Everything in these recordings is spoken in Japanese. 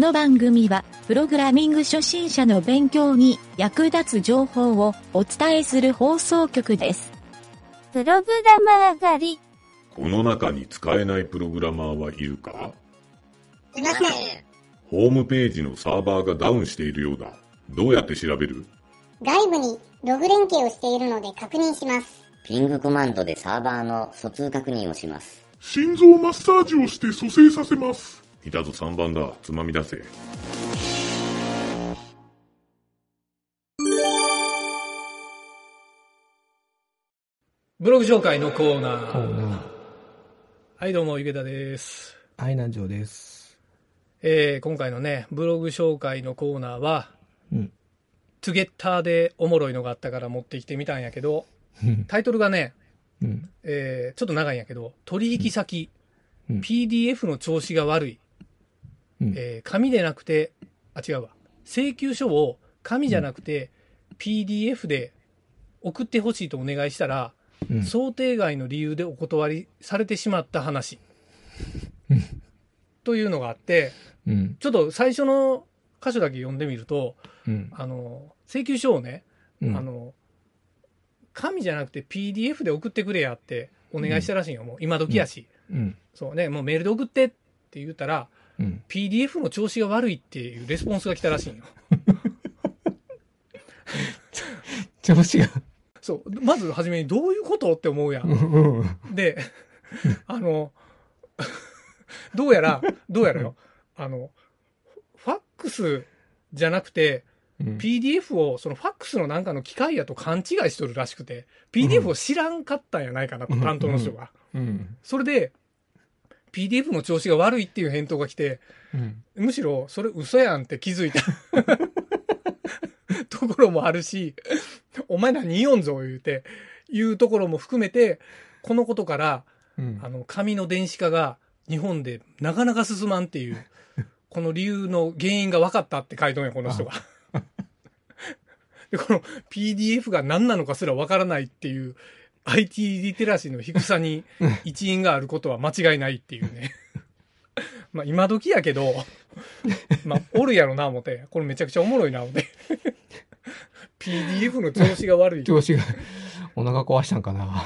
の番組は、プログラミング初心者の勉強に役立つ情報をお伝えする放送局です。プログラマー狩り。この中に使えないプログラマーはいるか？いません。ホームページのサーバーがダウンしているようだ。どうやって調べる？外部にログ連携をしているので確認します。ピングコマンドでサーバーの疎通確認をします。心臓マッサージをして蘇生させます。いたぞ3番だ。つまみ出せ。ブログ紹介のコーナー。コーナー。はい、どうも、池田です。愛南城です。えー、今回のね、ブログ紹介のコーナーは、うん。トゥゲッターでおもろいのがあったから持ってきてみたんやけど、タイトルがね、うん。えー、ちょっと長いんやけど、取引先、うん PDF の調子が悪い、うんえー紙でなくて、あ、違うわ。請求書を紙じゃなくて、PDF で送ってほしいとお願いしたら、うん想定外の理由でお断りされてしまった話。というのがあって、うん。ちょっと最初の箇所だけ読んでみると、うん。あの、請求書をね、うんあの、紙じゃなくて PDF で送ってくれやってお願いしたらしいんよ。もう今時やし。うん。そうね、もうメールで送ってって言ったら、うん。PDF の調子が悪いっていうレスポンスが来たらしいんよ。調子が。そう。まず初めにどういうことって思うや。うんん。で、あの、どうやら、どうやらよ、あの、ファックスじゃなくて、うん。PDF をそのファックスのなんかの機械やと勘違いしとるらしくて、PDF を知らんかったんやないかなと、うん担当の人が。うん。それで、PDF の調子が悪いっていう返答が来て、うん。むしろそれ嘘やんって気づいた ところもあるし、お前何言いよんぞ言うて、いうところも含めて、このことから、うんあの、紙の電子化が日本でなかなか進まんっていう、この理由の原因が分かったって書いとんや、この人が。で、この PDF が何なのかすら分からないっていう、IT リテラシーの低さに一因があることは間違いないっていうね。まあ今時やけど、まあおるやろな思って、これめちゃくちゃおもろいな思って。PDF の調子が悪い。調子が、お腹壊したんかな。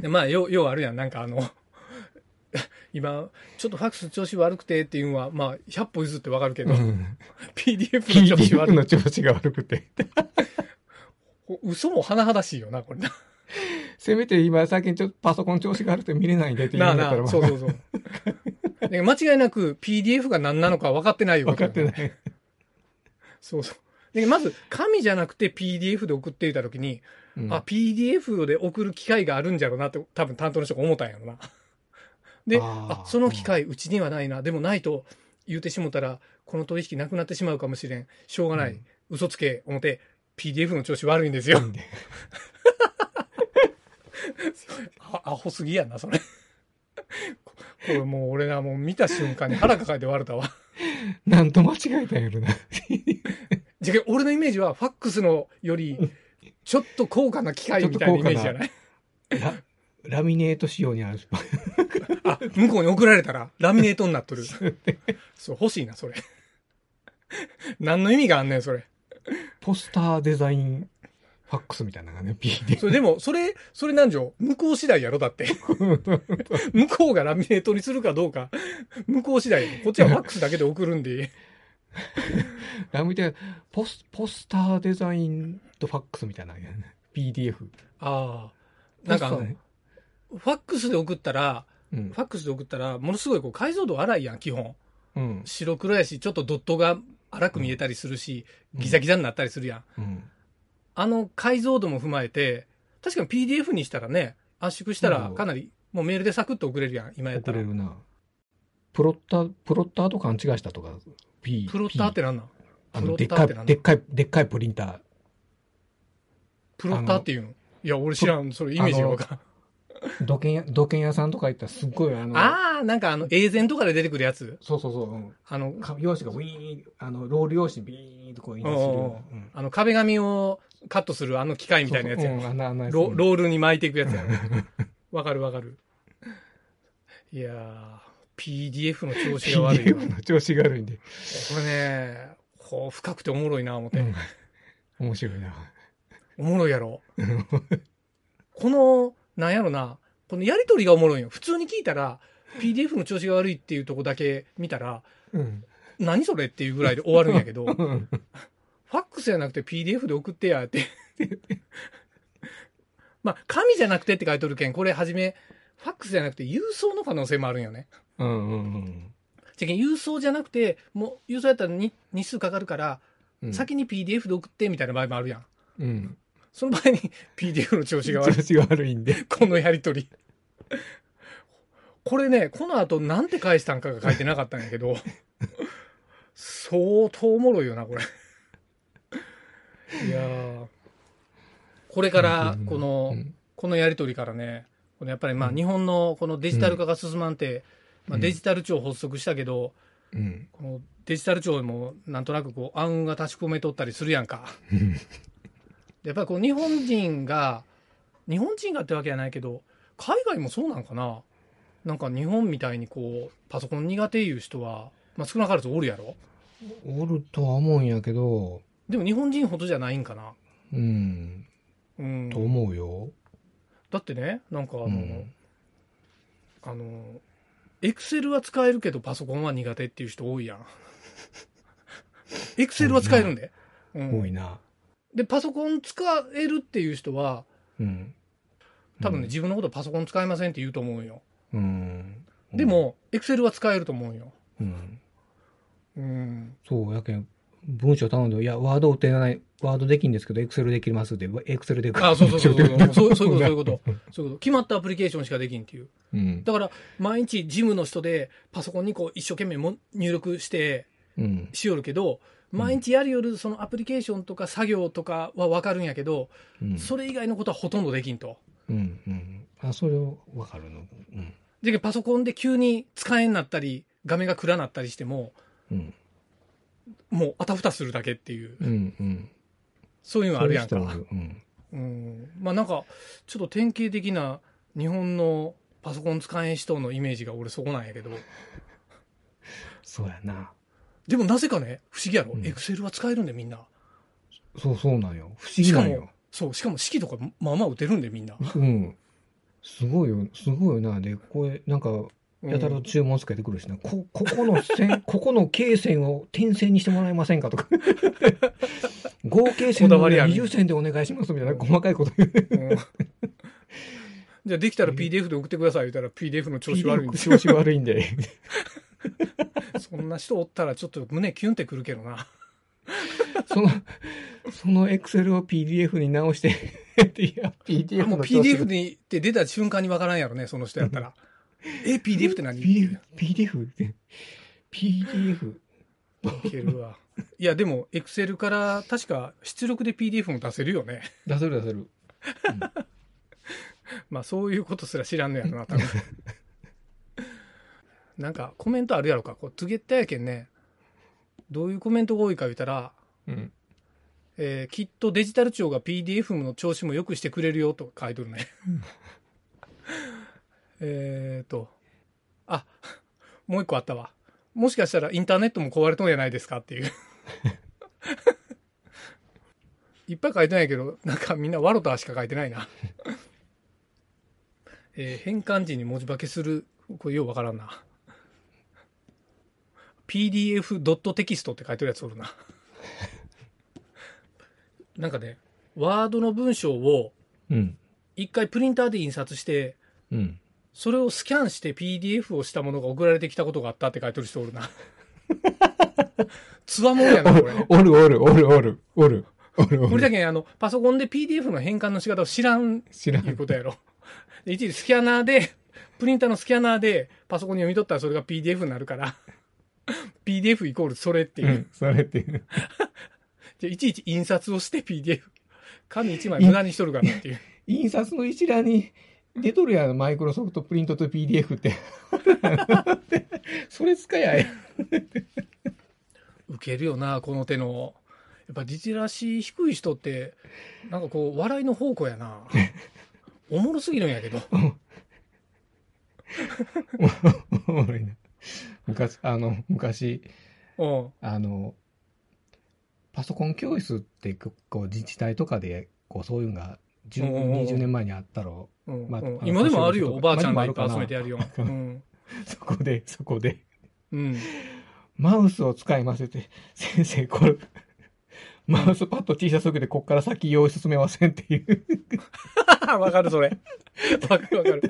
でまあ、よう、ようあるやん。なんかあの、今、ちょっとファックス調子悪くてっていうのは、まあ、100歩譲ってわかるけど、うん PDF の調子 PDF 悪い。の調子が悪くて。嘘も甚だしいよな、これな。せめて今最近ちょっとパソコン調子が悪くて見れないんでって言んだったら、そうそうそう。で間違いなく PDF が何なのか分かってないよ。分かってない。そうそう。でまず、紙じゃなくて PDF で送っていたときに、うんあ、PDF で送る機会があるんじゃろうなって、多分担当の人が思ったんやろな。で、あその機会、うちにはないな。でもないと言うてしもたら、この取引なくなってしまうかもしれん。しょうがない。うん嘘つけ、思って、PDF の調子悪いんですよ。あアホすぎやな、それ。ここれもう俺な、もう見た瞬間に腹抱えて笑ったわ。なんと間違えたんやろな。じゃけ俺のイメージは、ファックスのより、ちょっと高価な機械みたいなイメージじゃない ララミネート仕様にある。あ、向こうに送られたら、ラミネートになっとる。そう、欲しいな、それ。何の意味があんねん、それ。ポスターデザインファックスみたいなのがね、PDF。それでも、それ、それなんじゃ、向こう次第やろ、だって。向こうがラミネートにするかどうか、向こう次第。こっちはファックスだけで送るんで。ラミネポス、ポスターデザインとファックスみたいなのがね。PDF。ああ。なんかねファックスで送ったら、うんファックスで送ったら、ものすごいこう解像度荒いやん、基本。うん。白黒やし、ちょっとドットが荒く見えたりするし、ギザギザになったりするやん。うん。あの解像度も踏まえて、確かに PDF にしたらね、圧縮したらうんかなり、もうメールでサクッと送れるやん、今やったら送れ。るな。プロッター、プロッターと勘違いしたとか、P。プロッターってなんなん？あの、プでっかい、でっかい、でっかいプリンター。プロッターっていうの？いや、俺知らん、それイメージがわからん。土建屋、土建屋さんとか行ったらすっごいあの、ああ、なんかあの、エーゼンとかで出てくるやつ？そうそうそう、うんあの、か用紙がウィーン、あの、ロール用紙ビーンとこう印刷するあの壁紙をカットするあの機械みたいなやつやそうんロロールに巻いていくやつや わかるわかる。いやー、PDF の調子が悪いよ。PDF の調子が悪いんで。これね、こう、深くておもろいな、思って。うん面白いな。おもろいやろ。この、なんやろな、このやりとりがおもろいよ。普通に聞いたら、PDF の調子が悪いっていうとこだけ見たら、うん。何それっていうぐらいで終わるんやけど、フうんァックスじゃなくて PDF で送ってやって。まあ、紙じゃなくてって書いとるけん、これはじめ、ファックスじゃなくて郵送の可能性もあるんよね。うんうんじゃけん郵送じゃなくて、もう郵送やったらに日数かかるから、うん。先に PDF で送ってみたいな場合もあるやん。うん。その場合に PDF の調子が悪い調。子が悪いんで。このやりとり。これね、この後なんて返したんかが書いてなかったんやけど、相当おもろいよな、これ。いやー。これから、この、うん。このやりとりからね、このやっぱりまあ日本のこのデジタル化が進まんて、まあ、デジタル庁発足したけど、うん。このデジタル庁もなんとなくこう暗雲が立ち込めとったりするやんか。やっぱりこう日本人が、日本人がってわけじゃないけど、海外もそうなんかな。なんか日本みたいにこう、パソコン苦手いう人は、まあ少なからずおるやろ？おるとは思うんやけど、でも日本人ほどじゃないんかなうん。うんと。思うよ。だってね、なんかあの、うんあの、エクセルは使えるけどパソコンは苦手っていう人多いやん。エクセルは使えるんで。うん多いな。で、パソコン使えるっていう人は、うん。多分ね、自分のことパソコン使えませんって言うと思うよ。うん。で、も、エクセルは使えると思うよ。うん。うん。そう、やけん、文章頼んで、いや、ワードってない、ワードできんですけど、エクセルできますって、エクセルであ、そうそうそうそう。そうそういうこと、そういうこと。決まったアプリケーションしかできんっていう。うん。だから、毎日事務の人でパソコンにこう一生懸命も入力してうん。しよるけど、毎日やるよるそのアプリケーションとか作業とかはわかるんやけど、うん。それ以外のことはほとんどできんと。うん。うん。あ、それをわかるの。うん。で、パソコンで急に使えんなったり、画面が暗なったりしても、うん。もうあたふたするだけっていう、うん。うん。そういうのあるやんか。そうん。うん。まあなんか、ちょっと典型的な日本のパソコン使えん人のイメージが俺そこなんやけど、そうやな。でもなぜかね、不思議やろ？う。んエクセルは使えるんでみんな。そうそうなんよ。不思議なんよ。、そう、しかも式とかまあまあ打てるんでみんな。うん。すごいよ、すごいよな。で、これ、なんか、うんやたらと注文つけてくるしな。こ、ここの線、ここの経線を点線にしてもらえませんかとか。合計線のこだわりある20線でお願いしますみたいな細かいこと言う。うん じゃあできたら PDF で送ってください言ったら PDF の調子悪いんで調子悪いんで。そんな人おったらちょっと胸キュンってくるけどな。その、そのエクセルを PDF に直して、いや、PDF もうの調子 PDF にって出た瞬間にわからんやろね、その人やったら。え、PDF って何？PDF、PDF って、PDF。いけるわ。いや、でも、Excel から確か出力で PDF も出せるよね。出せる出せる。まあ、そういうことすら知らんのやろな、多分。なんか、コメントあるやろか？こう、ツゲッタやけんね。どういうコメントが多いか言ったら、うん。えーきっとデジタル庁が PDF の調子も良くしてくれるよと書いてるね。えっと、あ、もう一個あったわ。もしかしたらインターネットも壊れとんじゃないですかっていう。いっぱい書いてないけど、なんかみんなワロタしか書いてないな。えー変換時に文字化けする、これようわからんな。PDF ドットテキストって書いてるやつおるな。なんかね、ワードの文章をうん。一回プリンターで印刷して、うん。それをスキャンして PDF をしたものが送られてきたことがあったって書いてる人おるな。つわもんやな、これ。おるおるおるおるおるおるおる。これだけあの、パソコンで PDF の変換の仕方を知らん知ら。いうんことやろ。で一時スキャナーで、プリンターのスキャナーでパソコンに読み取ったらそれが PDF になるから、PDF イコールそれっていうう。ん、それっていう。でいちいち印刷をして PDF。紙一枚無駄にしとるからっていう。印刷の一覧に出とるやん、マイクロソフトプリントと PDF って。それ使やえ。ウケるよな、この手の。やっぱリテラシー低い人って、なんかこう、笑いの宝庫やな。おもろすぎるんやけど。おもろいな。昔、あの、昔、うん。あの、パソコン教室ってここう自治体とかでこうそういうのが10うんうんうん20年前にあったろうんまあ今でもあるよ、おばあちゃんがいっぱい集めてやるよ。うん。そこで、そこで、うん。マウスを使いますって、先生、これ、マウスパッド T シャツ受けてこっから先用意進めませんっていう。わかる、それ。わかるわかる。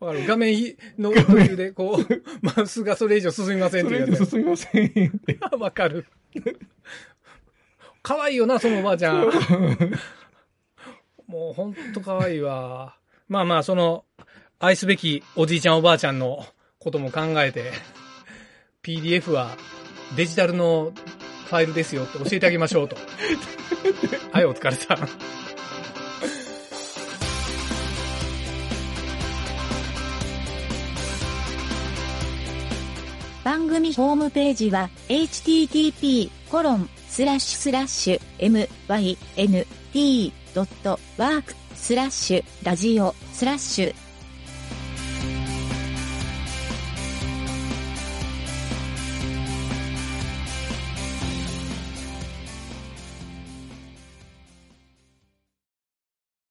わかる。画面の途中で、こう、マウスがそれ以上進みませんっそていうやつ進みませんって。や。わかる。可愛いよな、そのおばあちゃん。もうほんと可愛いわ。まあまあ、その、愛すべきおじいちゃんおばあちゃんのことも考えて、PDF はデジタルのファイルですよって教えてあげましょうと。はい、お疲れさん。番組ホームページは http:// ドットワークスラッシュラジオスラッシュ